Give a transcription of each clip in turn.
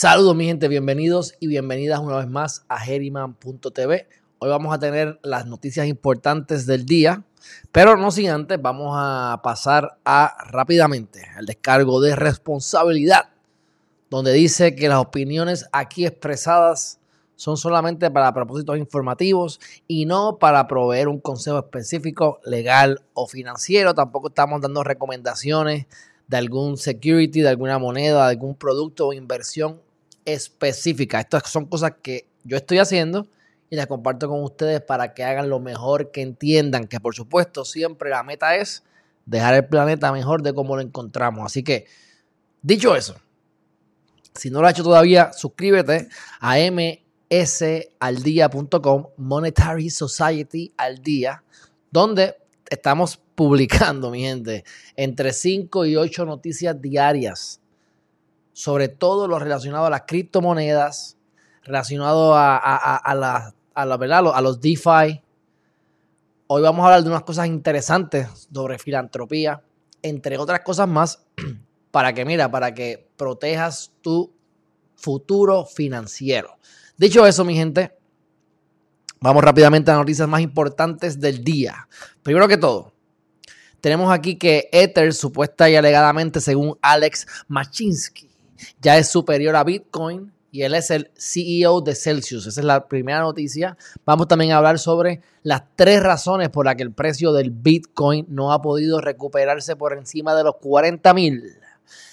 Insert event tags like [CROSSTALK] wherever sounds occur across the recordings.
Saludos mi gente, bienvenidos y bienvenidas una vez más a Heriman.tv. Hoy vamos a tener las noticias importantes del día, pero no sin antes vamos a pasar a rápidamente al descargo de responsabilidad, donde dice que las opiniones aquí expresadas son solamente para propósitos informativos y no para proveer un consejo específico legal o financiero. Tampoco estamos dando recomendaciones de algún security, de alguna moneda, de algún producto o inversión específica. Estas son cosas que yo estoy haciendo y las comparto con ustedes para que hagan lo mejor, que entiendan que por supuesto siempre la meta es dejar el planeta mejor de como lo encontramos. Así que, dicho eso, si no lo has hecho todavía, suscríbete a msaldía.com, Monetary Society al día, donde estamos publicando, mi gente, entre 5 y 8 noticias diarias sobre todo lo relacionado a las criptomonedas, relacionado a, la, a, los DeFi. Hoy vamos a hablar de unas cosas interesantes sobre filantropía, entre otras cosas más, [CLEARS THROAT] para que, mira, para que protejas tu futuro financiero. Dicho eso, mi gente, vamos rápidamente a las noticias más importantes del día. Primero que todo, tenemos aquí que Ether, supuesta y alegadamente, según Alex Machinsky, ya es superior a Bitcoin y él es el CEO de Celsius. Esa es la primera noticia. Vamos también a hablar sobre las tres razones por las que el precio del Bitcoin no ha podido recuperarse por encima de los 40 mil.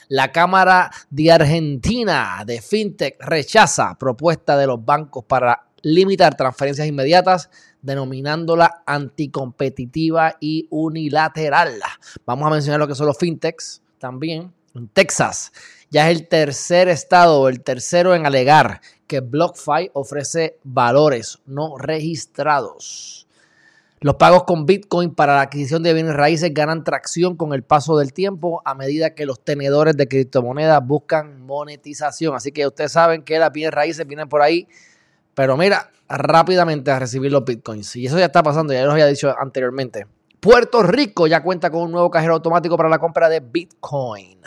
La Cámara de Argentina de FinTech rechaza propuesta de los bancos para limitar transferencias inmediatas, denominándola anticompetitiva y unilateral. Vamos a mencionar lo que son los FinTechs también. En Texas ya es el tercer estado, el tercero en alegar que BlockFi ofrece valores no registrados. Los pagos con Bitcoin para la adquisición de bienes raíces ganan tracción con el paso del tiempo a medida que los tenedores de criptomonedas buscan monetización. Así que ustedes saben que las bienes raíces vienen por ahí, pero mira, rápidamente a recibir los Bitcoins. Y eso ya está pasando, ya los había dicho anteriormente. Puerto Rico ya cuenta con un nuevo cajero automático para la compra de Bitcoin.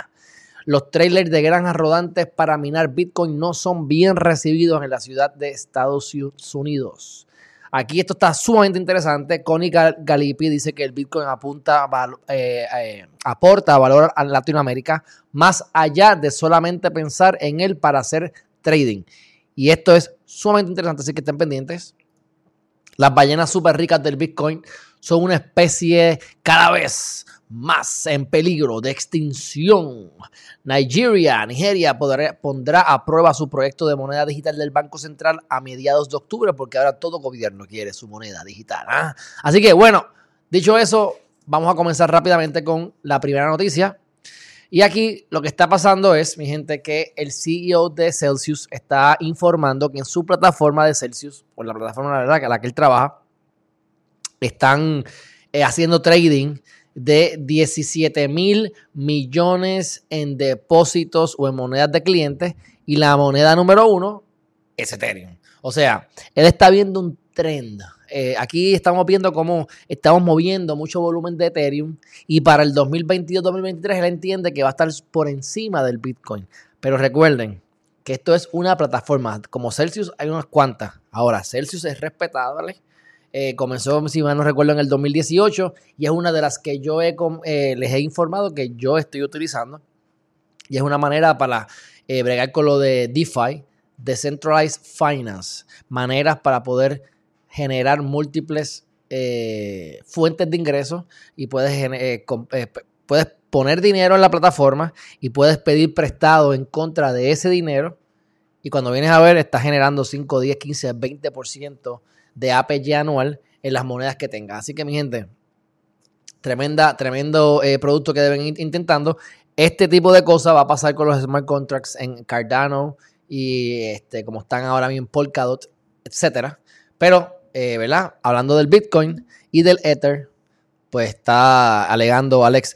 Los trailers de granjas rodantes para minar Bitcoin no son bien recibidos en la ciudad de Estados Unidos. Aquí esto está sumamente interesante. Connie Galipi dice que el Bitcoin apunta, eh, eh, aporta valor a Latinoamérica más allá de solamente pensar en él para hacer trading. Y esto es sumamente interesante, así que estén pendientes. Las ballenas súper ricas del Bitcoin son una especie cada vez más en peligro de extinción. Nigeria, Nigeria pondrá a prueba su proyecto de moneda digital del Banco Central a mediados de octubre, porque ahora todo gobierno quiere su moneda digital. ¿ah? Así que bueno, dicho eso, vamos a comenzar rápidamente con la primera noticia. Y aquí lo que está pasando es, mi gente, que el CEO de Celsius está informando que en su plataforma de Celsius, o la plataforma la verdad, a la que él trabaja, están eh, haciendo trading de 17 mil millones en depósitos o en monedas de clientes y la moneda número uno es Ethereum. O sea, él está viendo un trend. Eh, aquí estamos viendo cómo estamos moviendo mucho volumen de Ethereum y para el 2022-2023 él entiende que va a estar por encima del Bitcoin. Pero recuerden que esto es una plataforma. Como Celsius hay unas cuantas. Ahora, Celsius es respetado, ¿vale? Eh, comenzó, si mal no recuerdo, en el 2018 y es una de las que yo eh, les he informado que yo estoy utilizando. Y es una manera para eh, bregar con lo de DeFi, Decentralized Finance, maneras para poder generar múltiples fuentes de ingresos y puedes, puedes poner dinero en la plataforma y puedes pedir prestado en contra de ese dinero. Y cuando vienes a ver, estás generando 5, 10, 15, 20% de APY anual en las monedas que tenga. Así que mi gente, tremenda, tremendo eh, producto que deben ir intentando. Este tipo de cosas va a pasar con los smart contracts en Cardano y este, como están ahora mismo en Polkadot, etcétera. Pero, eh, ¿verdad? Hablando del Bitcoin y del Ether, pues está alegando Alex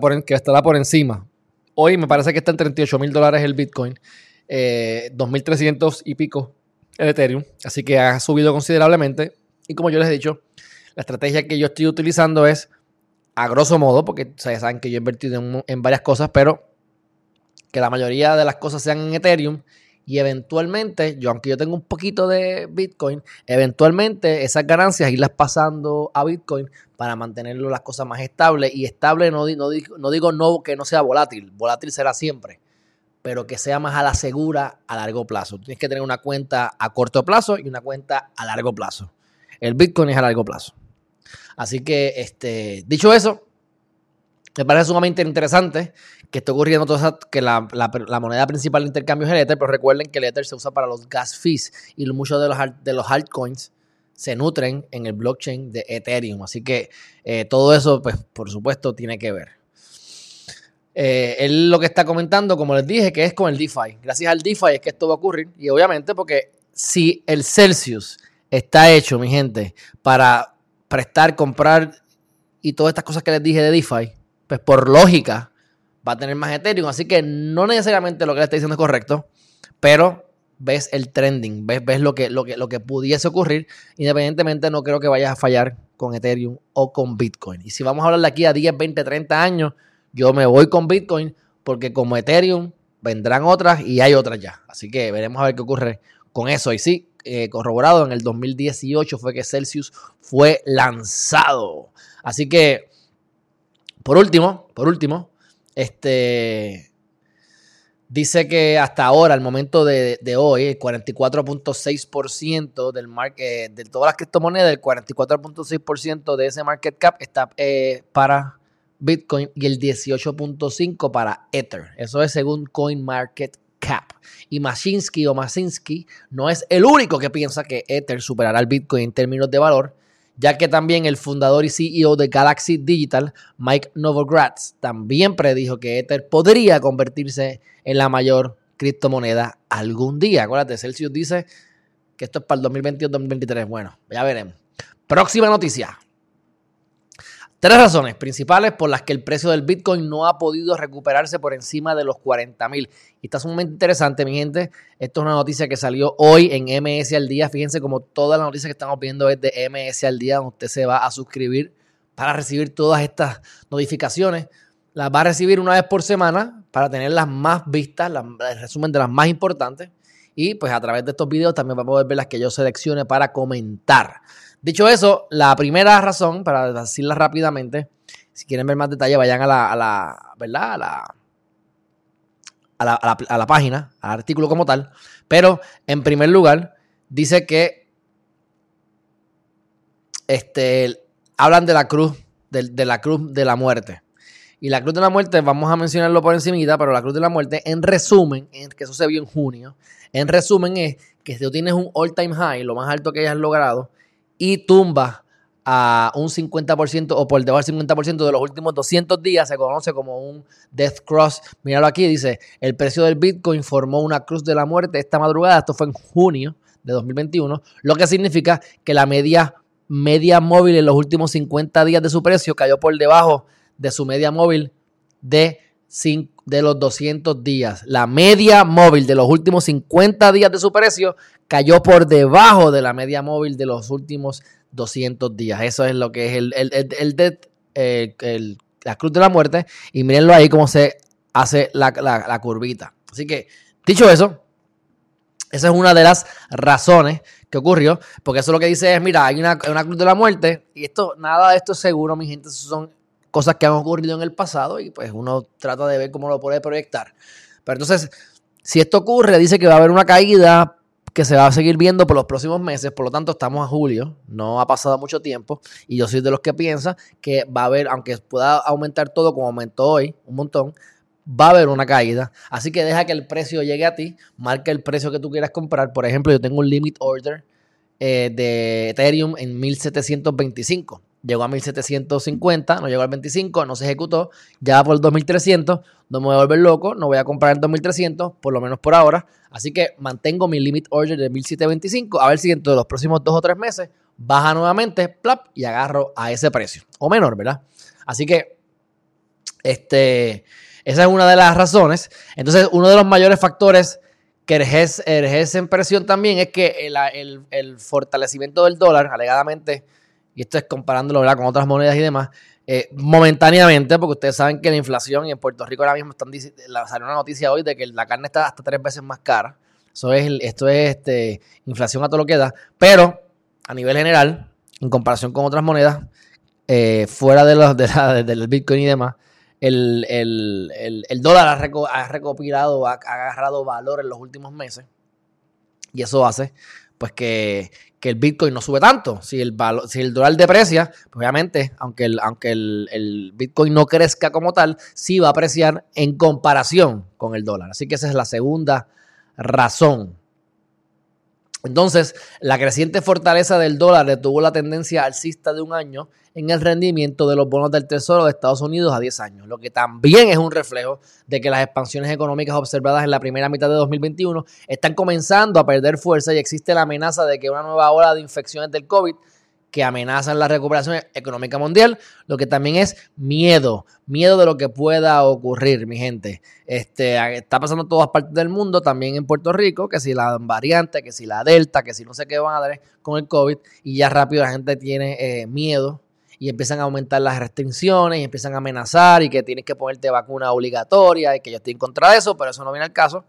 por, que estará por encima. Hoy me parece que está en 38 mil dólares el Bitcoin, eh, 2.300 y pico el Ethereum, así que ha subido considerablemente. Y como yo les he dicho, la estrategia que yo estoy utilizando es, a grosso modo, porque ustedes saben que yo he invertido en, varias cosas, pero que la mayoría de las cosas sean en Ethereum y eventualmente, yo aunque yo tengo un poquito de Bitcoin, eventualmente esas ganancias irlas pasando a Bitcoin para mantenerlo las cosas más estables. Y estable no, no, no digo no que no sea volátil, volátil será siempre, pero que sea más a la segura a largo plazo. Tienes que tener una cuenta a corto plazo y una cuenta a largo plazo. El Bitcoin es a largo plazo. Así que, este, dicho eso, me parece sumamente interesante que esté ocurriendo todo eso, que la, moneda principal de intercambio es el Ether, pero recuerden que el Ether se usa para los gas fees y muchos de los, de los altcoins se nutren en el blockchain de Ethereum. Así que eh, todo eso, pues, por supuesto, tiene que ver. Eh, él lo que está comentando, como les dije, que es con el DeFi. Gracias al DeFi es que esto va a ocurrir. Y obviamente, porque si el Celsius está hecho, mi gente, para prestar, comprar y todas estas cosas que les dije de DeFi, pues por lógica va a tener más Ethereum. Así que no necesariamente lo que le está diciendo es correcto, pero ves el trending, ves, lo, que, lo, que, lo que pudiese ocurrir. Independientemente, no creo que vayas a fallar con Ethereum o con Bitcoin. Y si vamos a hablar de aquí a 10, 20, 30 años, yo me voy con Bitcoin porque como Ethereum vendrán otras y hay otras ya. Así que veremos a ver qué ocurre con eso. Y sí, eh, corroborado, en el 2018 fue que Celsius fue lanzado. Así que, por último, por último, este dice que hasta ahora, al momento de, hoy, el 44.6% del market, de todas las criptomonedas, el 44.6% de ese market cap está eh, para Bitcoin y el 18.5% para Ether. Eso es según CoinMarketCap. Cap. Y Mashinsky o Masinski no es el único que piensa que Ether superará al Bitcoin en términos de valor, ya que también el fundador y CEO de Galaxy Digital, Mike Novogratz, también predijo que Ether podría convertirse en la mayor criptomoneda algún día. Acuérdate, Celsius dice que esto es para el 2022-2023. Bueno, ya veremos. Próxima noticia. Tres razones principales por las que el precio del Bitcoin no ha podido recuperarse por encima de los 40 mil. Y está sumamente interesante, mi gente. Esto es una noticia que salió hoy en MS al día. Fíjense como toda la noticia que estamos viendo es de MS al día, donde usted se va a suscribir para recibir todas estas notificaciones. Las va a recibir una vez por semana para tener las más vistas, el resumen de las más importantes. Y pues a través de estos videos también va a poder ver las que yo seleccione para comentar. Dicho eso, la primera razón, para decirla rápidamente, si quieren ver más detalle, vayan a la, ¿verdad? A la, a la, a la, página, al artículo como tal. Pero, en primer lugar, dice que este, hablan de la cruz, de, la cruz de la muerte. Y la cruz de la muerte, vamos a mencionarlo por encimita, pero la cruz de la muerte, en resumen, que eso se vio en junio, en resumen es que si tú tienes un all time high, lo más alto que hayas logrado, y tumba a un 50% o por debajo del 50% de los últimos 200 días, se conoce como un death cross. Míralo aquí, dice, el precio del Bitcoin formó una cruz de la muerte esta madrugada, esto fue en junio de 2021, lo que significa que la media, media móvil en los últimos 50 días de su precio cayó por debajo de su media móvil de, de los 200 días. La media móvil de los últimos 50 días de su precio cayó por debajo de la media móvil de los últimos 200 días. Eso es lo que es el, el, la cruz de la muerte. Y mírenlo ahí cómo se hace la, curvita. Así que, dicho eso, esa es una de las razones que ocurrió, porque eso lo que dice es, mira, hay una, una, cruz de la muerte y esto, nada de esto es seguro, mi gente, son cosas que han ocurrido en el pasado y pues uno trata de ver cómo lo puede proyectar. Pero entonces, si esto ocurre, dice que va a haber una caída que se va a seguir viendo por los próximos meses, por lo tanto estamos a julio, no ha pasado mucho tiempo y yo soy de los que piensa que va a haber, aunque pueda aumentar todo como aumentó hoy un montón, va a haber una caída. Así que deja que el precio llegue a ti, marca el precio que tú quieras comprar. Por ejemplo, yo tengo un limit order eh, de Ethereum en 1725 llegó a 1750, no llegó al 25, no se ejecutó, ya va por el 2300, no me voy a volver loco, no voy a comprar el 2300, por lo menos por ahora, así que mantengo mi limit order de 1725, a ver si dentro de los próximos dos o tres meses baja nuevamente, plap, y agarro a ese precio, o menor, ¿verdad? Así que, este, esa es una de las razones. Entonces, uno de los mayores factores que ejerce, en presión también es que el, el fortalecimiento del dólar, alegadamente, y esto es comparándolo con otras monedas y demás, eh, momentáneamente, porque ustedes saben que la inflación y en Puerto Rico ahora mismo están salió una noticia hoy de que la carne está hasta tres veces más cara. Eso es, esto es este, inflación a todo lo que da. Pero a nivel general, en comparación con otras monedas, eh, fuera de los, del Bitcoin y demás, el, dólar ha, recopilado, ha, agarrado valor en los últimos meses. Y eso hace pues que, el Bitcoin no sube tanto. Si el, si el dólar deprecia, pues obviamente, aunque, el, aunque el, Bitcoin no crezca como tal, sí va a apreciar en comparación con el dólar. Así que esa es la segunda razón. Entonces, la creciente fortaleza del dólar detuvo la tendencia alcista de un año en el rendimiento de los bonos del Tesoro de Estados Unidos a 10 años, lo que también es un reflejo de que las expansiones económicas observadas en la primera mitad de 2021 están comenzando a perder fuerza y existe la amenaza de que una nueva ola de infecciones del COVID que amenazan la recuperación económica mundial, lo que también es miedo, miedo de lo que pueda ocurrir, mi gente. Este, está pasando en todas partes del mundo, también en Puerto Rico, que si la variante, que si la delta, que si no sé qué van a dar con el COVID, y ya rápido la gente tiene eh, miedo y empiezan a aumentar las restricciones y empiezan a amenazar y que tienes que ponerte vacuna obligatoria y que yo estoy en contra de eso, pero eso no viene al caso.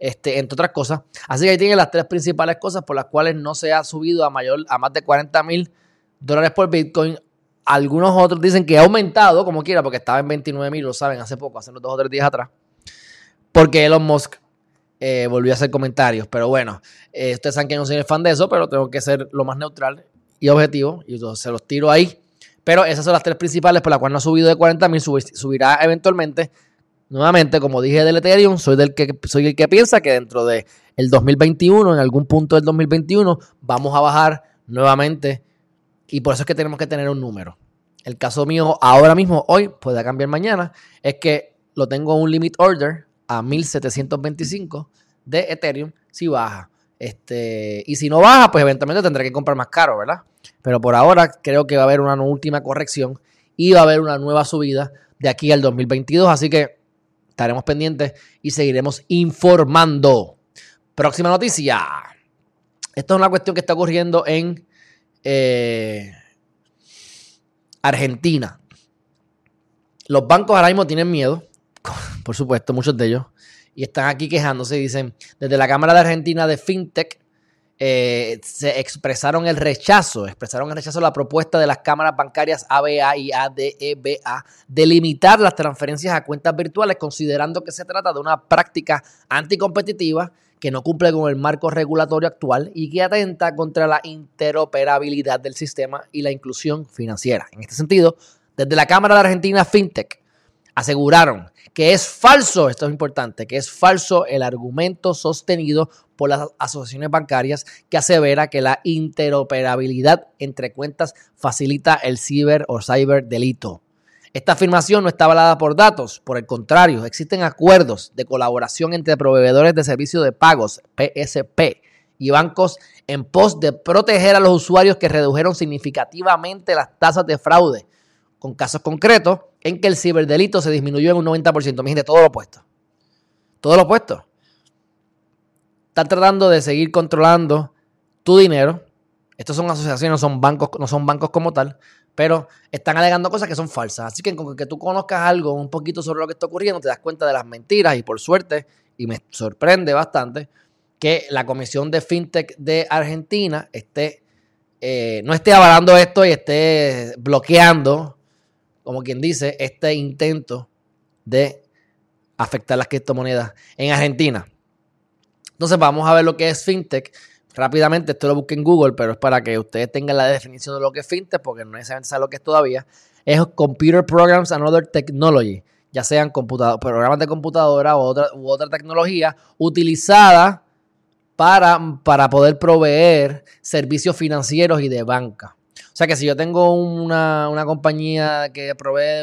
Este, entre otras cosas. Así que ahí tienen las tres principales cosas por las cuales no se ha subido a mayor a más de 40 mil dólares por Bitcoin. Algunos otros dicen que ha aumentado, como quiera, porque estaba en 29 mil, lo saben, hace poco, hace unos dos o tres días atrás. Porque Elon Musk eh, volvió a hacer comentarios. Pero bueno, eh, ustedes saben que no soy fan de eso, pero tengo que ser lo más neutral y objetivo. Y yo se los tiro ahí. Pero esas son las tres principales por las cuales no ha subido de 40 mil, subirá eventualmente Nuevamente, como dije del Ethereum, soy, del que, soy el que piensa que dentro del el 2021, en algún punto del 2021, vamos a bajar nuevamente. Y por eso es que tenemos que tener un número. El caso mío ahora mismo, hoy, puede cambiar mañana, es que lo tengo un limit order a 1725 de Ethereum si baja. Este, y si no baja, pues eventualmente tendré que comprar más caro, ¿verdad? Pero por ahora creo que va a haber una última corrección y va a haber una nueva subida de aquí al 2022. Así que estaremos pendientes y seguiremos informando. Próxima noticia. Esto es una cuestión que está ocurriendo en eh, Argentina. Los bancos ahora mismo tienen miedo, por supuesto, muchos de ellos, y están aquí quejándose. Dicen, desde la Cámara de Argentina de FinTech, eh, se expresaron el rechazo, expresaron el rechazo a la propuesta de las cámaras bancarias ABA y ADEBA de limitar las transferencias a cuentas virtuales, considerando que se trata de una práctica anticompetitiva que no cumple con el marco regulatorio actual y que atenta contra la interoperabilidad del sistema y la inclusión financiera. En este sentido, desde la Cámara de Argentina FinTech aseguraron que es falso, esto es importante, que es falso el argumento sostenido por las asociaciones bancarias que asevera que la interoperabilidad entre cuentas facilita el ciber o cyber delito. Esta afirmación no está avalada por datos, por el contrario, existen acuerdos de colaboración entre proveedores de servicios de pagos, PSP, y bancos en pos de proteger a los usuarios que redujeron significativamente las tasas de fraude, con casos concretos en que el ciberdelito se disminuyó en un 90%. Me todo lo opuesto. Todo lo opuesto están tratando de seguir controlando tu dinero. Estos son asociaciones, no son bancos, no son bancos como tal, pero están alegando cosas que son falsas. Así que con que tú conozcas algo un poquito sobre lo que está ocurriendo, te das cuenta de las mentiras y por suerte, y me sorprende bastante, que la Comisión de FinTech de Argentina esté, eh, no esté avalando esto y esté bloqueando, como quien dice, este intento de afectar las criptomonedas en Argentina. Entonces vamos a ver lo que es fintech. Rápidamente, esto lo busqué en Google, pero es para que ustedes tengan la definición de lo que es fintech, porque no necesariamente saben lo que es todavía. Es Computer Programs and Other Technology, ya sean programas de computadora u otra, u otra tecnología utilizada para, para poder proveer servicios financieros y de banca. O sea que si yo tengo una, compañía que provee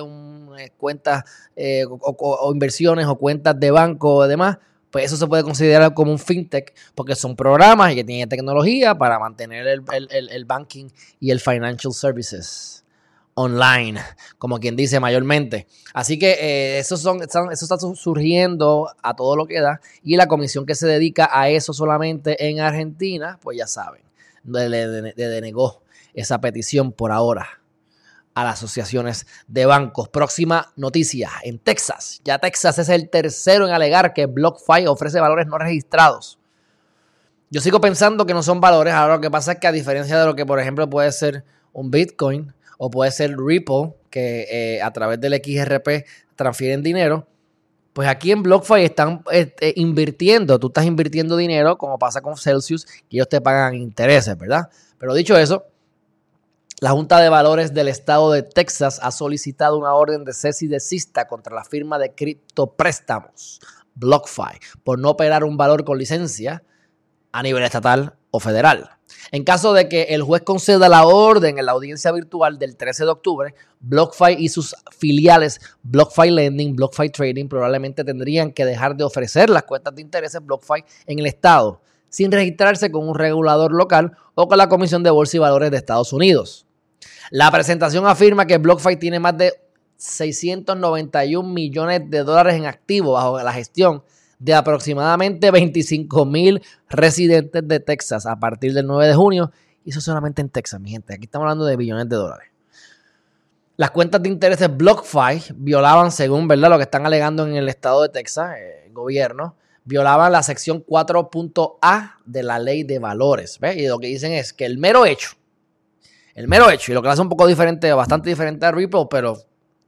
eh, cuentas eh, o, inversiones o cuentas de banco o demás, pues eso se puede considerar como un fintech porque son programas y que tienen tecnología para mantener el, banking y el financial services online, como quien dice mayormente. Así que eh, eso, son, eso está surgiendo a todo lo que da y la comisión que se dedica a eso solamente en Argentina, pues ya saben, le denegó esa petición por ahora a las asociaciones de bancos. Próxima noticia, en Texas. Ya Texas es el tercero en alegar que BlockFi ofrece valores no registrados. Yo sigo pensando que no son valores. Ahora lo que pasa es que a diferencia de lo que, por ejemplo, puede ser un Bitcoin o puede ser Ripple, que eh, a través del XRP transfieren dinero, pues aquí en BlockFi están este, invirtiendo. Tú estás invirtiendo dinero, como pasa con Celsius, que ellos te pagan intereses, ¿verdad? Pero dicho eso, la Junta de Valores del Estado de Texas ha solicitado una orden de cese y desista contra la firma de criptopréstamos BlockFi por no operar un valor con licencia a nivel estatal o federal. En caso de que el juez conceda la orden en la audiencia virtual del 13 de octubre, BlockFi y sus filiales BlockFi Lending, BlockFi Trading probablemente tendrían que dejar de ofrecer las cuentas de intereses BlockFi en el estado sin registrarse con un regulador local o con la Comisión de Bolsa y Valores de Estados Unidos. La presentación afirma que BlockFi tiene más de 691 millones de dólares en activo bajo la gestión de aproximadamente 25 mil residentes de Texas a partir del 9 de junio. Y eso solamente en Texas, mi gente. Aquí estamos hablando de billones de dólares. Las cuentas de intereses BlockFi violaban, según ¿verdad? lo que están alegando en el estado de Texas, eh, el gobierno, violaban la sección 4.A de la ley de valores. Y lo que dicen es que el mero hecho el mero hecho, y lo que hace un poco diferente, bastante diferente a Ripple, pero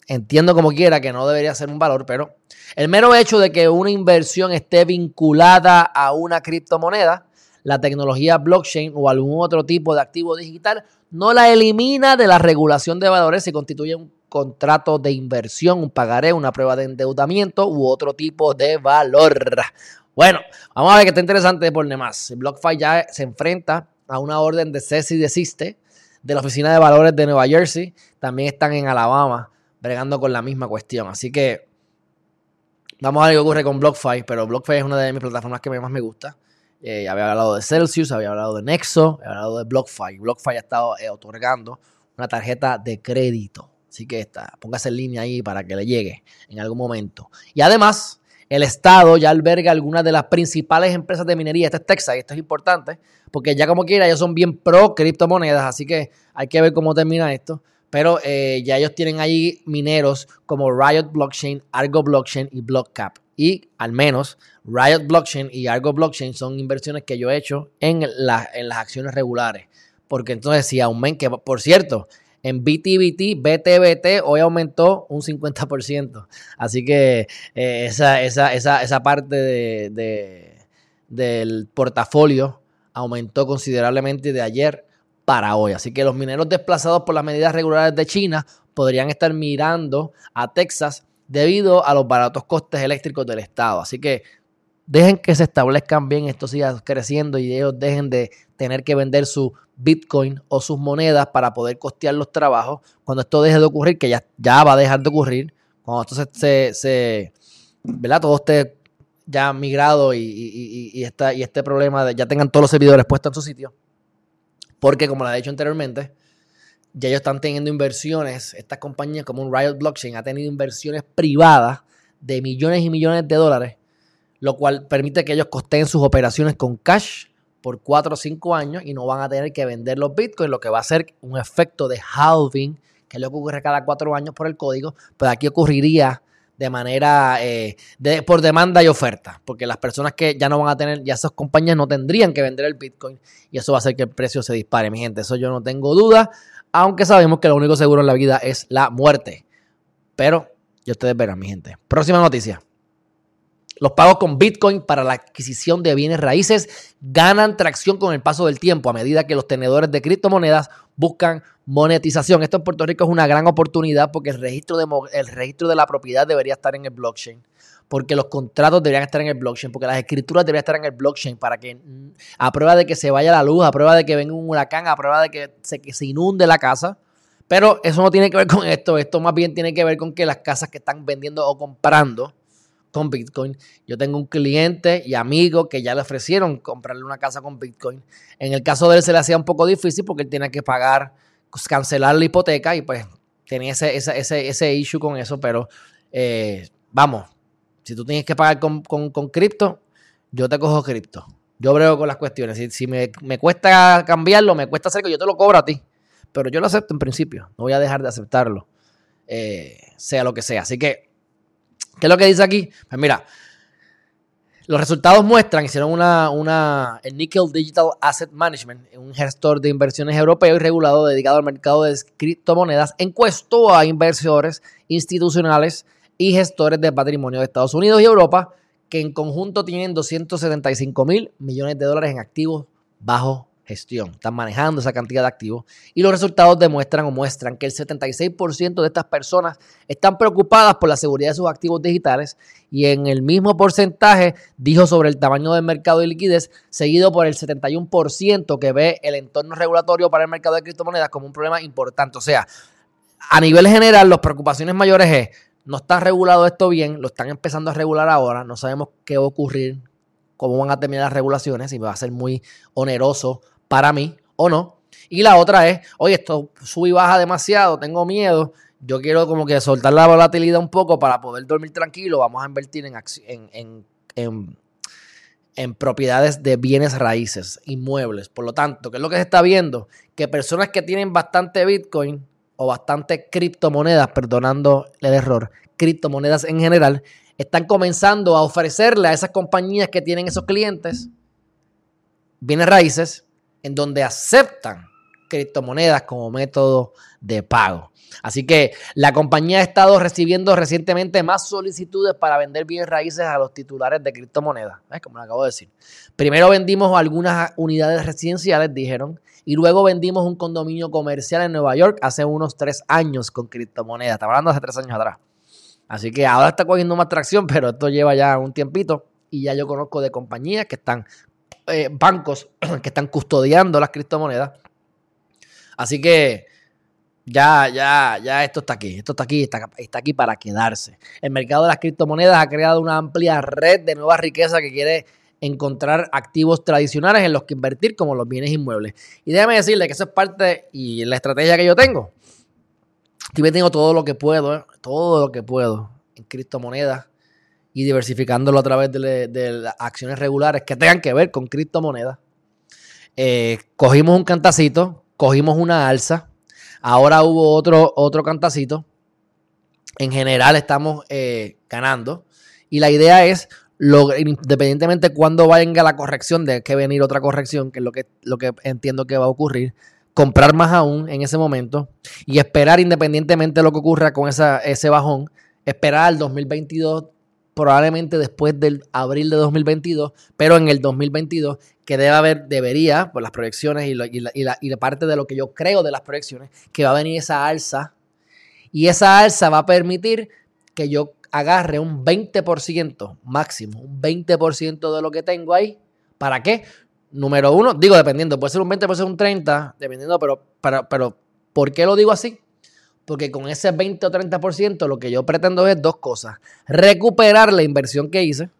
entiendo como quiera que no debería ser un valor, pero el mero hecho de que una inversión esté vinculada a una criptomoneda, la tecnología blockchain o algún otro tipo de activo digital, no la elimina de la regulación de valores si constituye un contrato de inversión, un pagaré, una prueba de endeudamiento u otro tipo de valor. Bueno, vamos a ver qué está interesante por demás. BlockFi ya se enfrenta a una orden de cese y desiste de la Oficina de Valores de Nueva Jersey. También están en Alabama bregando con la misma cuestión. Así que vamos a ver qué ocurre con BlockFi, pero BlockFi es una de mis plataformas que más me gusta. Eh, había hablado de Celsius, había hablado de Nexo, hablado de BlockFi. BlockFi ha estado eh, otorgando una tarjeta de crédito. Así que está, póngase en línea ahí para que le llegue en algún momento. Y además, el Estado ya alberga algunas de las principales empresas de minería. Este es Texas y esto es importante porque ya como quiera ellos son bien pro criptomonedas, así que hay que ver cómo termina esto. Pero eh, ya ellos tienen ahí mineros como Riot Blockchain, Argo Blockchain y BlockCap. Y al menos Riot Blockchain y Argo Blockchain son inversiones que yo he hecho en, en las acciones regulares. Porque entonces si aumenta, que por cierto, en BTBT, BTBT hoy aumentó un 50%. Así que eh, esa, esa, esa, esa, parte de, del portafolio aumentó considerablemente de ayer para hoy. Así que los mineros desplazados por las medidas regulares de China podrían estar mirando a Texas debido a los baratos costes eléctricos del Estado. Así que dejen que se establezcan bien, esto siga creciendo y ellos dejen de tener que vender su Bitcoin o sus monedas para poder costear los trabajos. Cuando esto deje de ocurrir, que ya, ya va a dejar de ocurrir, cuando esto se, se, ¿verdad? Todo esté ya migrado y, y, y, y este problema de ya tengan todos los servidores puestos en su sitio. Porque como lo he dicho anteriormente, ya ellos están teniendo inversiones, estas compañías como un Riot Blockchain ha tenido inversiones privadas de millones y millones de dólares lo cual permite que ellos costeen sus operaciones con cash por 4 o 5 años y no van a tener que vender los bitcoins, lo que va a ser un efecto de halving, que es lo que ocurre cada 4 años por el código, pero aquí ocurriría de manera eh, de, por demanda y oferta, porque las personas que ya no van a tener, ya esas compañías no tendrían que vender el Bitcoin y eso va a hacer que el precio se dispare, mi gente, eso yo no tengo duda, aunque sabemos que lo único seguro en la vida es la muerte. Pero ya ustedes verán, mi gente. Próxima noticia. Los pagos con Bitcoin para la adquisición de bienes raíces ganan tracción con el paso del tiempo a medida que los tenedores de criptomonedas buscan monetización. Esto en Puerto Rico es una gran oportunidad porque el registro de, el registro de la propiedad debería estar en el blockchain, porque los contratos deberían estar en el blockchain, porque las escrituras deberían estar en el blockchain para que mm, a prueba de que se vaya la luz, a prueba de que venga un huracán, a prueba de que se, que se inunde la casa. Pero eso no tiene que ver con esto, esto más bien tiene que ver con que las casas que están vendiendo o comprando con Bitcoin. Yo tengo un cliente y amigo que ya le ofrecieron comprarle una casa con Bitcoin. En el caso de él se le hacía un poco difícil porque él tenía que pagar, pues, cancelar la hipoteca y pues tenía ese, ese, ese, issue con eso, pero eh, vamos, si tú tienes que pagar con, cripto, yo te cojo cripto. Yo brego con las cuestiones. Si, si me, me, cuesta cambiarlo, me cuesta hacer que yo te lo cobro a ti. pero yo lo acepto en principio, no voy a dejar de aceptarlo, eh, sea lo que sea. Así que, ¿qué es lo que dice aquí? Pues mira, los resultados muestran, hicieron una, una, el Nickel Digital Asset Management, un gestor de inversiones europeo y regulado dedicado al mercado de criptomonedas, encuestó a inversores institucionales y gestores de patrimonio de Estados Unidos y Europa, que en conjunto tienen 275 mil millones de dólares en activos bajo gestión. Están manejando esa cantidad de activos y los resultados demuestran o muestran que el 76% de estas personas están preocupadas por la seguridad de sus activos digitales y en el mismo porcentaje dijo sobre el tamaño del mercado de liquidez, seguido por el 71% que ve el entorno regulatorio para el mercado de criptomonedas como un problema importante. O sea, a nivel general, las preocupaciones mayores es, no está regulado esto bien, lo están empezando a regular ahora, no sabemos qué va a ocurrir, cómo van a terminar las regulaciones y va a ser muy oneroso para mí o no. Y la otra es, oye, esto sube y baja demasiado, tengo miedo, yo quiero como que soltar la volatilidad un poco para poder dormir tranquilo, vamos a invertir en, en, en, en, propiedades de bienes raíces, inmuebles. Por lo tanto, ¿qué es lo que se está viendo? Que personas que tienen bastante Bitcoin o bastante criptomonedas, perdonando el error, criptomonedas en general, están comenzando a ofrecerle a esas compañías que tienen esos clientes bienes raíces en donde aceptan criptomonedas como método de pago. Así que la compañía ha estado recibiendo recientemente más solicitudes para vender bienes raíces a los titulares de criptomonedas, como lo acabo de decir. Primero vendimos algunas unidades residenciales, dijeron, y luego vendimos un condominio comercial en Nueva York hace unos tres años con criptomonedas. Estamos hablando hace tres años atrás. Así que ahora está cogiendo más tracción, pero esto lleva ya un tiempito y ya yo conozco de compañías que están eh, bancos [CLEARS THROAT] que están custodiando las criptomonedas. Así que ya, ya, ya esto está aquí. Esto está aquí, está, aquí para quedarse. El mercado de las criptomonedas ha creado una amplia red de nueva riqueza que quiere encontrar activos tradicionales en los que invertir, como los bienes inmuebles. Y déjame decirle que eso es parte y la estrategia que yo tengo. Estoy tengo todo lo que puedo, todo lo que puedo en criptomonedas y diversificándolo a través de, acciones regulares que tengan que ver con criptomonedas. Eh, cogimos un cantacito, cogimos una alza, ahora hubo otro, otro cantacito. En general estamos eh, ganando y la idea es, independientemente de cuándo venga la corrección, de que venir otra corrección, que es lo que, lo que entiendo que va a ocurrir, comprar más aún en ese momento y esperar independientemente de lo que ocurra con esa, ese bajón, esperar al 2022 probablemente después del abril de 2022, pero en el 2022, que debe haber, debería, por las proyecciones y, la, y, parte de lo que yo creo de las proyecciones, que va a venir esa alza. Y esa alza va a permitir que yo agarre un 20% máximo, un 20% de lo que tengo ahí. ¿Para qué? Número uno, digo dependiendo, puede ser un 20, puede ser un 30, dependiendo, pero, pero, pero ¿por qué lo digo así? Porque con ese 20 o 30% lo que yo pretendo es dos cosas. Recuperar la inversión que hice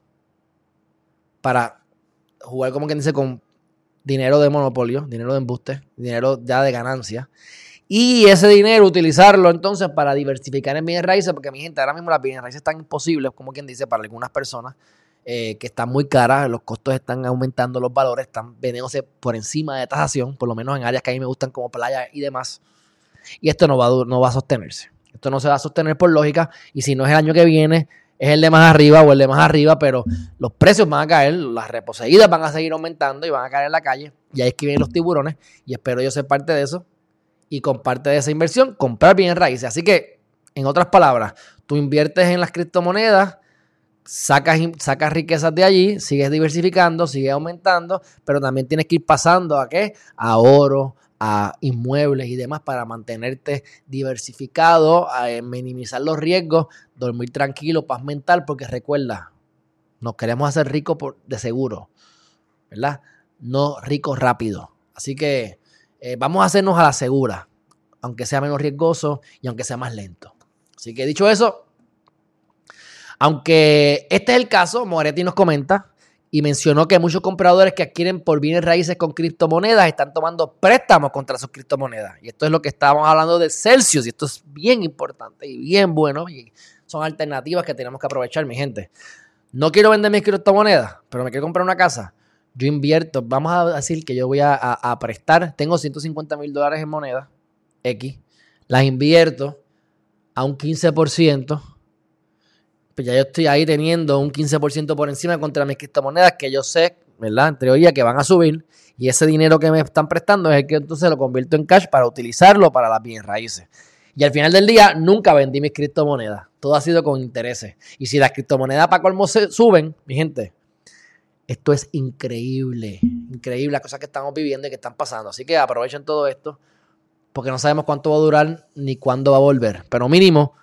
para jugar como quien dice con dinero de monopolio, dinero de embuste, dinero ya de ganancia. Y ese dinero utilizarlo entonces para diversificar en bienes raíces, porque mi gente, ahora mismo las bienes raíces están imposibles, como quien dice, para algunas personas, eh, que están muy caras, los costos están aumentando, los valores están vendiéndose por encima de tasación, por lo menos en áreas que a mí me gustan como playa y demás. Y esto no va, no va a sostenerse. Esto no se va a sostener por lógica. Y si no es el año que viene, es el de más arriba o el de más arriba, pero los precios van a caer, las reposeídas van a seguir aumentando y van a caer en la calle. Y ahí es que vienen los tiburones. Y espero yo ser parte de eso. Y con parte de esa inversión, comprar bien raíces. Así que, en otras palabras, tú inviertes en las criptomonedas, sacas, sacas riquezas de allí, sigues diversificando, sigues aumentando, pero también tienes que ir pasando a qué? A oro, a inmuebles y demás para mantenerte diversificado, a eh, minimizar los riesgos, dormir tranquilo, paz mental, porque recuerda, nos queremos hacer ricos de seguro, ¿verdad? No ricos rápido. Así que eh, vamos a hacernos a la segura, aunque sea menos riesgoso y aunque sea más lento. Así que dicho eso, aunque este es el caso, Moretti nos comenta y mencionó que muchos compradores que adquieren por bienes raíces con criptomonedas están tomando préstamos contra sus criptomonedas. Y esto es lo que estábamos hablando de Celsius, y esto es bien importante y bien bueno, y son alternativas que tenemos que aprovechar, mi gente. No quiero vender mis criptomonedas, pero me quiero comprar una casa. Yo invierto, vamos a decir que yo voy a, prestar, tengo 150 mil dólares en moneda, X, las invierto a un 15%, pues ya yo estoy ahí teniendo un 15% por encima contra mis criptomonedas que yo sé, ¿verdad? En teoría que van a subir y ese dinero que me están prestando es el que entonces lo convierto en cash para utilizarlo para las bienes raíces. Y al final del día nunca vendí mis criptomonedas. Todo ha sido con intereses. Y si las criptomonedas para colmo se suben, mi gente, esto es increíble. Increíble las cosas que estamos viviendo y que están pasando. Así que aprovechen todo esto porque no sabemos cuánto va a durar ni cuándo va a volver. Pero mínimo,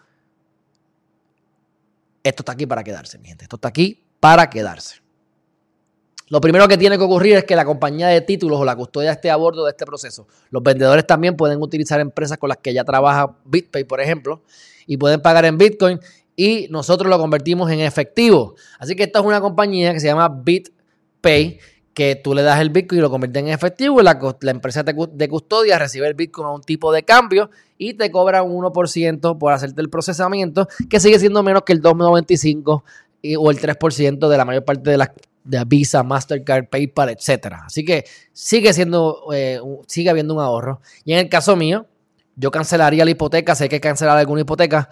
esto está aquí para quedarse, mi gente. Esto está aquí para quedarse. Lo primero que tiene que ocurrir es que la compañía de títulos o la custodia esté a bordo de este proceso. Los vendedores también pueden utilizar empresas con las que ya trabaja BitPay, por ejemplo, y pueden pagar en Bitcoin y nosotros lo convertimos en efectivo. Así que esta es una compañía que se llama BitPay que tú le das el Bitcoin y lo conviertes en efectivo y la, empresa de custodia recibe el Bitcoin a un tipo de cambio y te cobra un 1% por hacerte el procesamiento, que sigue siendo menos que el 2,95 o el 3% de la mayor parte de las de Visa, Mastercard, PayPal, etcétera. Así que sigue siendo, eh, sigue habiendo un ahorro. Y en el caso mío, yo cancelaría la hipoteca, sé que cancelar alguna hipoteca,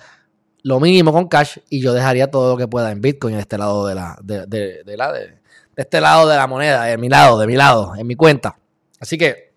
lo mínimo con cash, y yo dejaría todo lo que pueda en Bitcoin en este lado de la, de la, de, de este lado de la moneda, de mi lado, de mi lado, en mi cuenta. Así que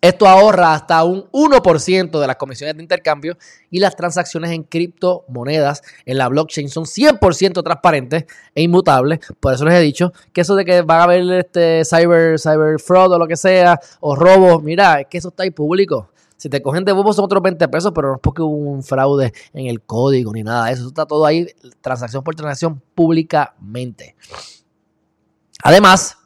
esto ahorra hasta un 1% de las comisiones de intercambio y las transacciones en criptomonedas en la blockchain son 100% transparentes e inmutables. Por eso les he dicho que eso de que van a haber este cyber, cyber fraud o lo que sea, o robos, mira, es que eso está ahí público. Si te cogen de bobo son otros 20 pesos, pero no es porque hubo un fraude en el código ni nada. Eso está todo ahí, transacción por transacción, públicamente. Además,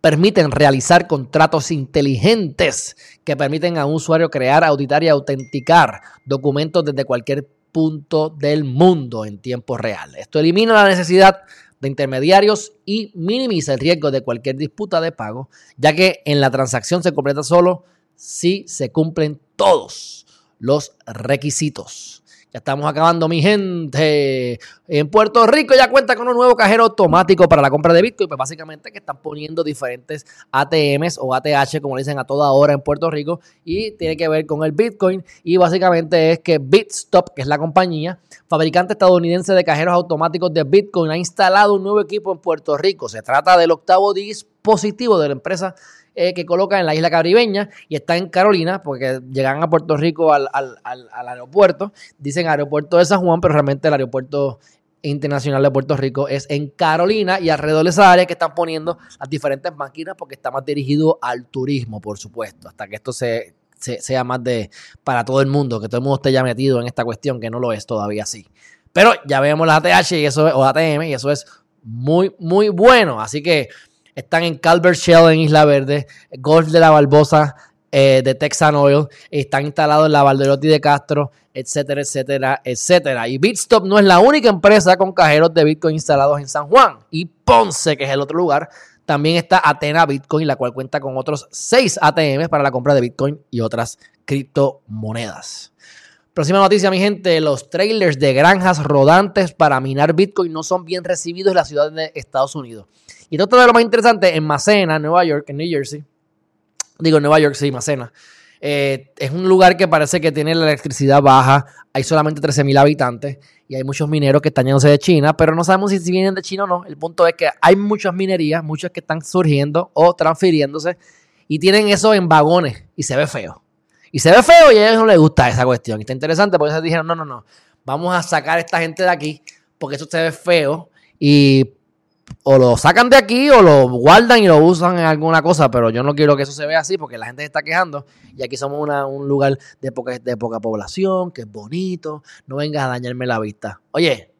permiten realizar contratos inteligentes que permiten a un usuario crear, auditar y autenticar documentos desde cualquier punto del mundo en tiempo real. Esto elimina la necesidad de intermediarios y minimiza el riesgo de cualquier disputa de pago, ya que en la transacción se completa solo si se cumplen todos los requisitos. Ya estamos acabando, mi gente. En Puerto Rico ya cuenta con un nuevo cajero automático para la compra de Bitcoin. Pues básicamente que están poniendo diferentes ATMs o ATH, como dicen a toda hora en Puerto Rico. Y tiene que ver con el Bitcoin. Y básicamente es que Bitstop, que es la compañía, fabricante estadounidense de cajeros automáticos de Bitcoin, ha instalado un nuevo equipo en Puerto Rico. Se trata del octavo dispositivo de la empresa eh, que coloca en la isla caribeña y está en Carolina, porque llegan a Puerto Rico al, aeropuerto. Dicen aeropuerto de San Juan, pero realmente el aeropuerto internacional de Puerto Rico es en Carolina y alrededor de esa área que están poniendo las diferentes máquinas porque está más dirigido al turismo, por supuesto, hasta que esto se, sea más de para todo el mundo, que todo el mundo esté ya metido en esta cuestión, que no lo es todavía así. Pero ya vemos las ATH y eso o ATM y eso es muy, muy bueno. Así que están en Calvert Shell en Isla Verde, Golf de la Barbosa eh, de Texan Oil, están instalados en la Valderotti de Castro, etcétera, etcétera, etcétera. Y Bitstop no es la única empresa con cajeros de Bitcoin instalados en San Juan. Y Ponce, que es el otro lugar, también está Atena Bitcoin, la cual cuenta con otros seis ATMs para la compra de Bitcoin y otras criptomonedas. Próxima noticia, mi gente. Los trailers de granjas rodantes para minar Bitcoin no son bien recibidos en la ciudad de Estados Unidos. Y esto es lo más interesante, en Macena, Nueva York, en New Jersey, digo Nueva York, sí, Macena, eh, es un lugar que parece que tiene la electricidad baja, hay solamente 13.000 habitantes y hay muchos mineros que están yéndose de China, pero no sabemos si vienen de China o no. El punto es que hay muchas minerías, muchas que están surgiendo o transfiriéndose y tienen eso en vagones y se ve feo. Y se ve feo y a ellos no les gusta esa cuestión. Y está interesante porque ellos dijeron, no, no, no, vamos a sacar a esta gente de aquí porque eso se ve feo y o lo sacan de aquí o lo guardan y lo usan en alguna cosa, pero yo no quiero que eso se vea así porque la gente se está quejando y aquí somos un lugar de poca, de poca población, que es bonito, no vengas a dañarme la vista. Oye,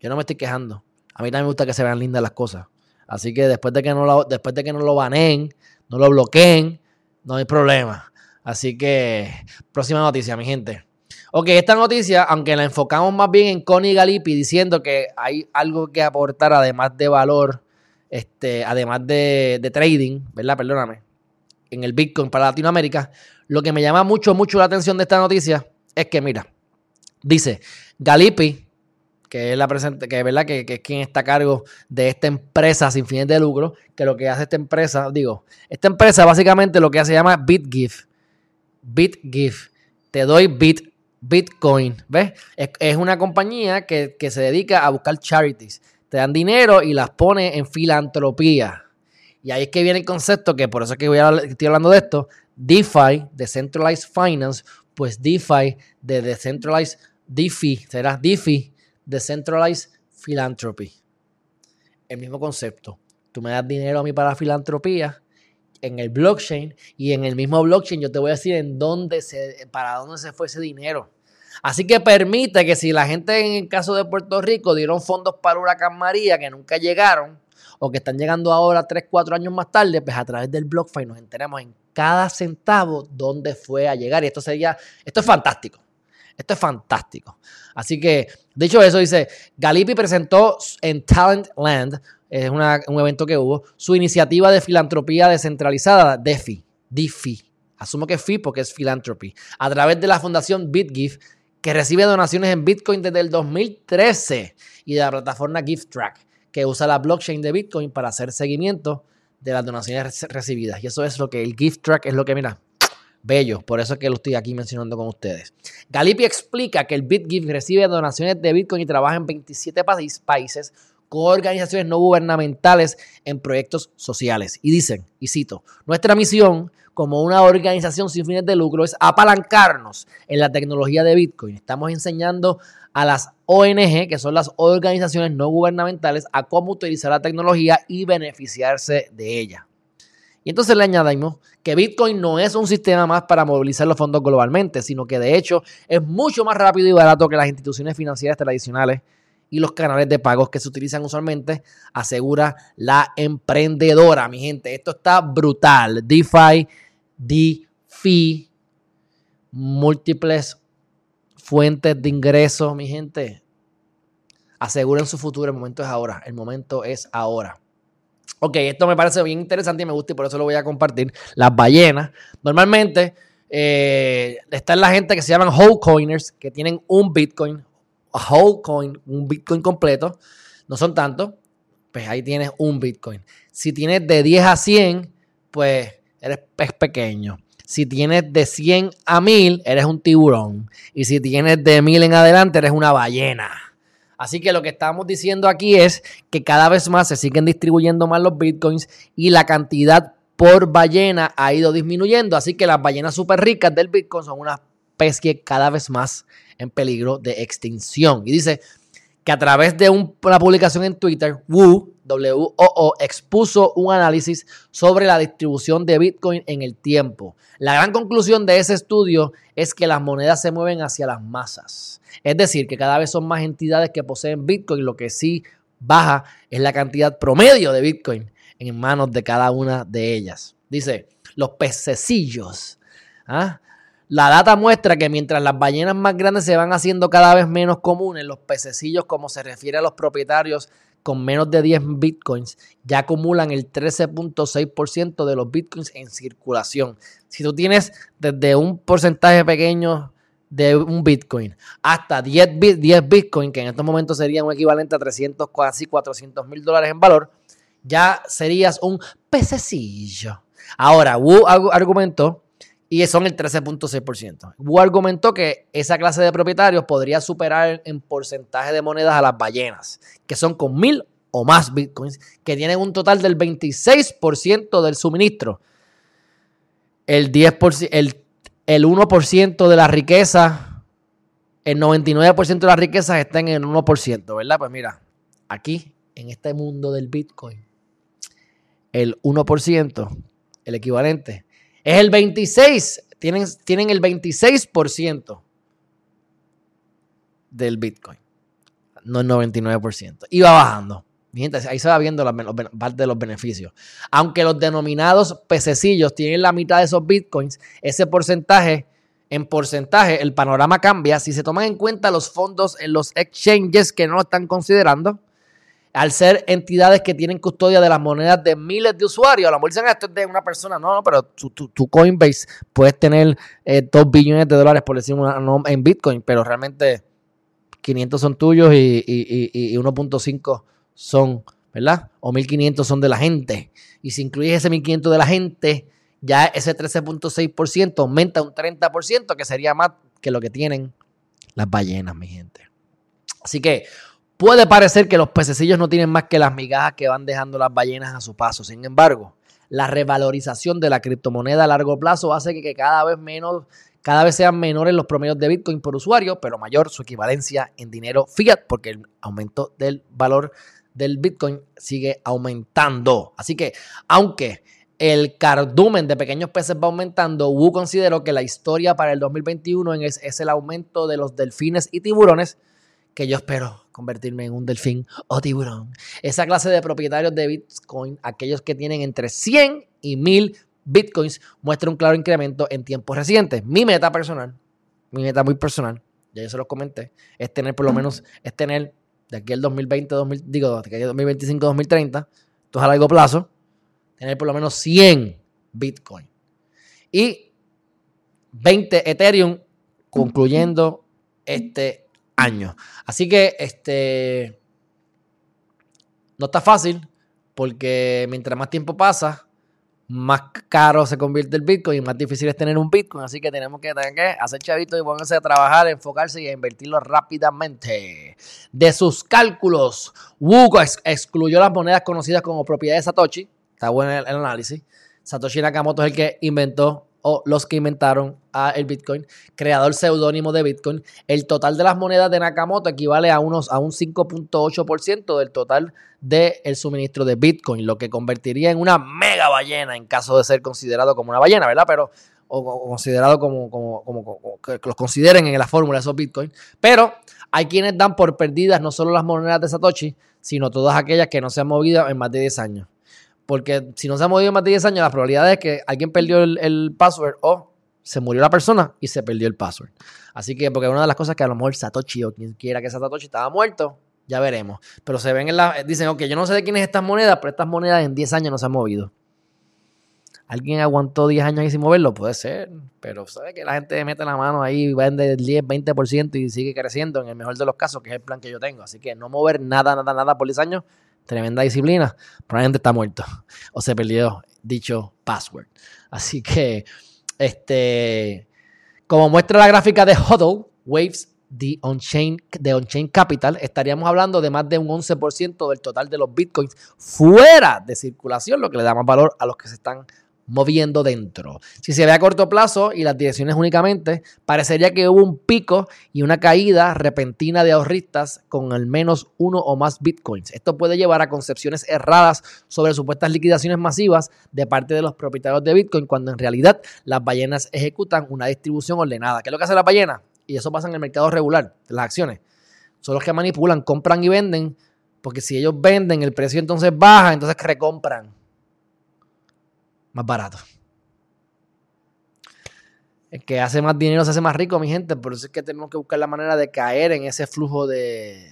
yo no me estoy quejando, a mí también me gusta que se vean lindas las cosas, así que después de que no lo, después de que no lo baneen, no lo bloqueen, no hay problema. Así que, próxima noticia, mi gente. Ok, esta noticia, aunque la enfocamos más bien en Connie Galipi diciendo que hay algo que aportar además de valor, este, además de, trading, ¿verdad? Perdóname, en el Bitcoin para Latinoamérica, lo que me llama mucho, mucho la atención de esta noticia es que, mira, dice Galipi, que es la presente, que verdad que, que, es quien está a cargo de esta empresa sin fines de lucro, que lo que hace esta empresa, digo, esta empresa básicamente lo que hace se llama BitGift BitGift. Te doy Bit, Bitcoin. ¿Ves? Es, una compañía que, que se dedica a buscar charities. Te dan dinero y las pone en filantropía. Y ahí es que viene el concepto, que por eso es que voy a, estoy hablando de esto, DeFi, Decentralized Finance, pues DeFi de Decentralized DeFi, será DeFi, Decentralized Philanthropy. El mismo concepto. Tú me das dinero a mí para filantropía en el blockchain y en el mismo blockchain yo te voy a decir en dónde se, para dónde se fue ese dinero. Así que permite que si la gente en el caso de Puerto Rico dieron fondos para Huracán María que nunca llegaron o que están llegando ahora 3, 4 años más tarde, pues a través del BlockFi nos enteramos en cada centavo dónde fue a llegar. Y esto sería, esto es fantástico. Esto es fantástico. Así que, dicho eso, dice, Galipi presentó en Talent Land, es un evento que hubo, su iniciativa de filantropía descentralizada, DeFi, DeFi. Asumo que es FI porque es philanthropy. A través de la fundación BitGift, que recibe donaciones en Bitcoin desde el 2013 y de la plataforma GiftTrack, que usa la blockchain de Bitcoin para hacer seguimiento de las donaciones recibidas. Y eso es lo que el GiftTrack es lo que, mira, bello. Por eso es que lo estoy aquí mencionando con ustedes. Galipi explica que el BitGift recibe donaciones de Bitcoin y trabaja en 27 países con organizaciones no gubernamentales en proyectos sociales. Y dicen, y cito, nuestra misión como una organización sin fines de lucro es apalancarnos en la tecnología de Bitcoin. Estamos enseñando a las ONG, que son las organizaciones no gubernamentales, a cómo utilizar la tecnología y beneficiarse de ella. Y entonces le añadimos que Bitcoin no es un sistema más para movilizar los fondos globalmente, sino que de hecho es mucho más rápido y barato que las instituciones financieras tradicionales y los canales de pagos que se utilizan usualmente, asegura la emprendedora. Mi gente, esto está brutal. DeFi, DeFi, múltiples fuentes de ingresos, mi gente. Aseguren su futuro, el momento es ahora, el momento es ahora. Ok, esto me parece bien interesante y me gusta y por eso lo voy a compartir. Las ballenas, normalmente eh, están la gente que se llaman whole coiners, que tienen un Bitcoin, a whole coin, un Bitcoin completo. No son tantos, pues ahí tienes un Bitcoin. Si tienes de 10 a 100, pues eres pez pequeño. Si tienes de 100 a 1000, eres un tiburón. Y si tienes de 1000 en adelante, eres una ballena. Así que lo que estamos diciendo aquí es que cada vez más se siguen distribuyendo más los bitcoins y la cantidad por ballena ha ido disminuyendo. Así que las ballenas súper ricas del bitcoin son una especie cada vez más en peligro de extinción. Y dice que a través de una publicación en Twitter, Wu, WOO, expuso un análisis sobre la distribución de Bitcoin en el tiempo. La gran conclusión de ese estudio es que las monedas se mueven hacia las masas. Es decir, que cada vez son más entidades que poseen Bitcoin, lo que sí baja es la cantidad promedio de Bitcoin en manos de cada una de ellas. Dice, los pececillos. ¿ah? La data muestra que mientras las ballenas más grandes se van haciendo cada vez menos comunes, los pececillos, como se refiere a los propietarios con menos de 10 bitcoins, ya acumulan el 13.6% de los bitcoins en circulación. Si tú tienes desde un porcentaje pequeño de un Bitcoin hasta 10, 10 Bitcoin, que en estos momentos sería un equivalente a 300, casi 400 mil dólares en valor, ya serías un pececillo. Ahora, Wu argumentó, y son el 13.6%. Wu argumentó que esa clase de propietarios podría superar en porcentaje de monedas a las ballenas, que son con mil o más bitcoins, que tienen un total del 26% del suministro. El 10%, el el 1% de la riqueza, el 99% de las riquezas está en el 1%, ¿verdad? Pues mira, aquí, en este mundo del Bitcoin, el 1%, el equivalente, es el 26%, tienen, tienen el 26% del Bitcoin, no el 99%. Y va bajando ahí se va viendo parte de los beneficios. Aunque los denominados pececillos tienen la mitad de esos bitcoins, ese porcentaje, en porcentaje, el panorama cambia si se toman en cuenta los fondos en los exchanges que no lo están considerando. Al ser entidades que tienen custodia de las monedas de miles de usuarios, a lo mejor dicen esto es de una persona, no, no, pero tu, Coinbase puedes tener eh, 2 billones de dólares, por decir una, en Bitcoin, pero realmente 500 son tuyos y, y, y 1.5 son, ¿verdad? O 1500 son de la gente. Y si incluyes ese 1500 de la gente, ya ese 13.6% aumenta un 30%, que sería más que lo que tienen las ballenas, mi gente. Así que puede parecer que los pececillos no tienen más que las migajas que van dejando las ballenas a su paso. Sin embargo, la revalorización de la criptomoneda a largo plazo hace que cada vez menos cada vez sean menores los promedios de Bitcoin por usuario, pero mayor su equivalencia en dinero fiat, porque el aumento del valor del Bitcoin sigue aumentando. Así que, aunque el cardumen de pequeños peces va aumentando, Wu consideró que la historia para el 2021 es, es el aumento de los delfines y tiburones, que yo espero convertirme en un delfín o tiburón. Esa clase de propietarios de Bitcoin, aquellos que tienen entre 100 y 1000 Bitcoins, muestra un claro incremento en tiempos recientes. Mi meta personal, mi meta muy personal, ya yo se los comenté, es tener por lo menos, es tener de aquí al 2020, 2000, digo, de aquí al 2025, 2030, esto es a largo plazo, tener por lo menos 100 Bitcoin. Y 20 Ethereum concluyendo este año. Así que este no está fácil porque mientras más tiempo pasa, más caro se convierte el Bitcoin y más difícil es tener un Bitcoin. Así que tenemos que, tener que hacer chavitos y ponerse a trabajar, enfocarse y a invertirlo rápidamente. De sus cálculos, Wu excluyó las monedas conocidas como propiedad de Satoshi. Está bueno el análisis. Satoshi Nakamoto es el que inventó o los que inventaron el Bitcoin, creador seudónimo de Bitcoin. El total de las monedas de Nakamoto equivale a, unos, a un 5.8% del total del suministro de Bitcoin, lo que convertiría en una mega ballena en caso de ser considerado como una ballena, ¿verdad? Pero o, considerado como, como, como, que los consideren en la fórmula esos Bitcoin. Pero hay quienes dan por perdidas no solo las monedas de Satoshi, sino todas aquellas que no se han movido en más de 10 años. Porque si no se ha movido más de 10 años, la probabilidad es que alguien perdió el, password o se murió la persona y se perdió el password. Así que, porque una de las cosas que a lo mejor Satoshi o quien quiera que Satoshi estaba muerto, ya veremos. Pero se ven en la. Dicen, ok, yo no sé de quién es estas monedas, pero estas monedas en 10 años no se han movido. ¿Alguien aguantó 10 años ahí sin moverlo? Puede ser, pero sabe que la gente mete la mano ahí, vende el 10, 20% y sigue creciendo en el mejor de los casos, que es el plan que yo tengo. Así que no mover nada, nada, nada por 10 años tremenda disciplina, probablemente está muerto o se perdió dicho password. Así que, este, como muestra la gráfica de HODL, Waves de on-chain, on-chain Capital, estaríamos hablando de más de un 11% del total de los bitcoins fuera de circulación, lo que le da más valor a los que se están moviendo dentro. Si se ve a corto plazo y las direcciones únicamente, parecería que hubo un pico y una caída repentina de ahorristas con al menos uno o más bitcoins. Esto puede llevar a concepciones erradas sobre supuestas liquidaciones masivas de parte de los propietarios de bitcoin, cuando en realidad las ballenas ejecutan una distribución ordenada. ¿Qué es lo que hace la ballena? Y eso pasa en el mercado regular las acciones. Son los que manipulan, compran y venden, porque si ellos venden, el precio entonces baja, entonces recompran más barato. El que hace más dinero se hace más rico, mi gente. Por eso es que tenemos que buscar la manera de caer en ese flujo de,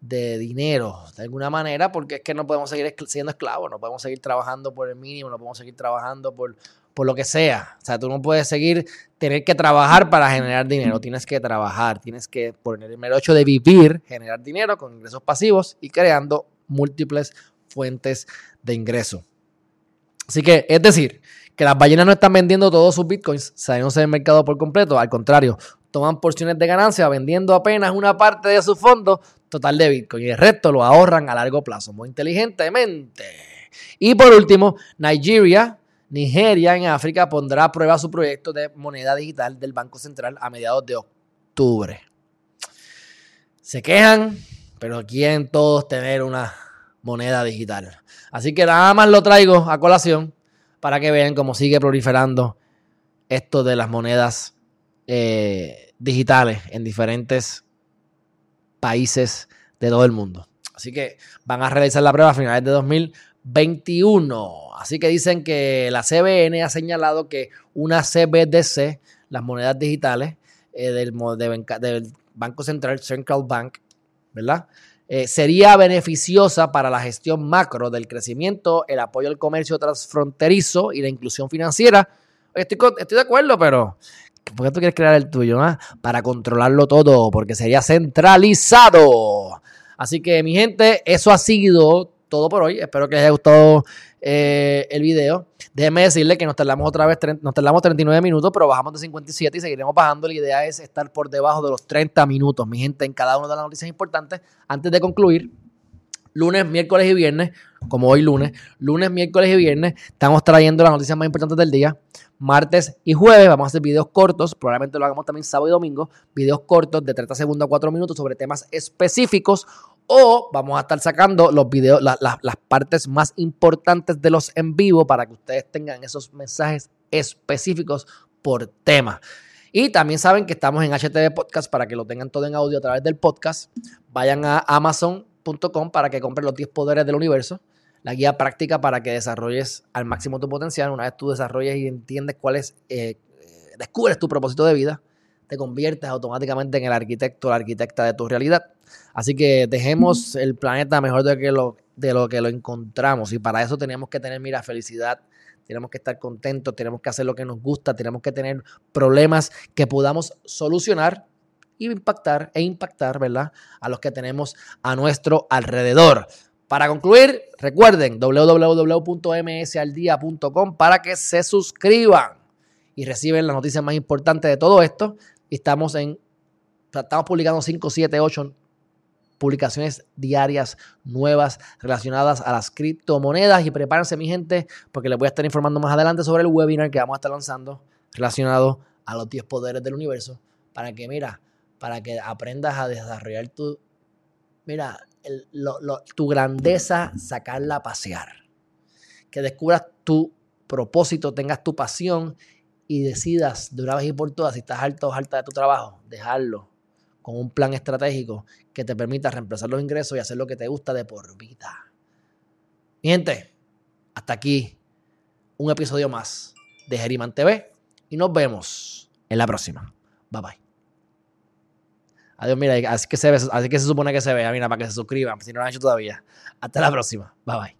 de dinero, de alguna manera, porque es que no podemos seguir siendo esclavos, no podemos seguir trabajando por el mínimo, no podemos seguir trabajando por, por lo que sea. O sea, tú no puedes seguir tener que trabajar para generar dinero, tienes que trabajar, tienes que, por el mero hecho de vivir, generar dinero con ingresos pasivos y creando múltiples fuentes de ingreso. Así que, es decir, que las ballenas no están vendiendo todos sus bitcoins saliéndose del mercado por completo. Al contrario, toman porciones de ganancia vendiendo apenas una parte de su fondo total de bitcoin y el resto lo ahorran a largo plazo, muy inteligentemente. Y por último, Nigeria, Nigeria en África pondrá a prueba su proyecto de moneda digital del Banco Central a mediados de octubre. Se quejan, pero quieren todos tener una moneda digital. Así que nada más lo traigo a colación para que vean cómo sigue proliferando esto de las monedas eh, digitales en diferentes países de todo el mundo. Así que van a realizar la prueba a finales de 2021. Así que dicen que la CBN ha señalado que una CBDC, las monedas digitales eh, del, del Banco Central, Central Bank, ¿verdad? Eh, sería beneficiosa para la gestión macro del crecimiento, el apoyo al comercio transfronterizo y la inclusión financiera. Estoy, estoy de acuerdo, pero ¿por qué tú quieres crear el tuyo? Ah? Para controlarlo todo, porque sería centralizado. Así que, mi gente, eso ha sido todo por hoy. Espero que les haya gustado eh, el video. Déjenme decirle que nos tardamos otra vez, nos tardamos 39 minutos, pero bajamos de 57 y seguiremos bajando. La idea es estar por debajo de los 30 minutos, mi gente, en cada una de las noticias importantes. Antes de concluir, lunes, miércoles y viernes, como hoy lunes, lunes, miércoles y viernes, estamos trayendo las noticias más importantes del día. Martes y jueves vamos a hacer videos cortos, probablemente lo hagamos también sábado y domingo, videos cortos de 30 segundos a 4 minutos sobre temas específicos o vamos a estar sacando los videos, las partes más importantes de los en vivo para que ustedes tengan esos mensajes específicos por tema. Y también saben que estamos en HTV Podcast para que lo tengan todo en audio a través del podcast. Vayan a amazon.com para que compren los 10 poderes del universo la guía práctica para que desarrolles al máximo tu potencial. Una vez tú desarrolles y entiendes cuál es, eh, descubres tu propósito de vida, te conviertes automáticamente en el arquitecto o la arquitecta de tu realidad. Así que dejemos el planeta mejor de, que lo, de lo que lo encontramos. Y para eso tenemos que tener, mira, felicidad, tenemos que estar contentos, tenemos que hacer lo que nos gusta, tenemos que tener problemas que podamos solucionar y impactar e impactar, ¿verdad? A los que tenemos a nuestro alrededor. Para concluir, recuerden www.msaldia.com para que se suscriban y reciben las noticias más importantes de todo esto. Estamos en estamos publicando 5, 7, 8 publicaciones diarias nuevas relacionadas a las criptomonedas. Y prepárense, mi gente, porque les voy a estar informando más adelante sobre el webinar que vamos a estar lanzando relacionado a los 10 poderes del universo. Para que, mira, para que aprendas a desarrollar tu, mira, tu grandeza, sacarla a pasear. Que descubras tu propósito, tengas tu pasión y decidas de una vez y por todas, si estás alto o alta de tu trabajo, dejarlo con un plan estratégico que te permita reemplazar los ingresos y hacer lo que te gusta de por vida. Mi gente, hasta aquí un episodio más de Geriman TV y nos vemos en la próxima. Bye bye. Adiós, mira, así que se ve, así que se supone que se vea, mira, para que se suscriban, si no lo han hecho todavía. Hasta la próxima. Bye bye.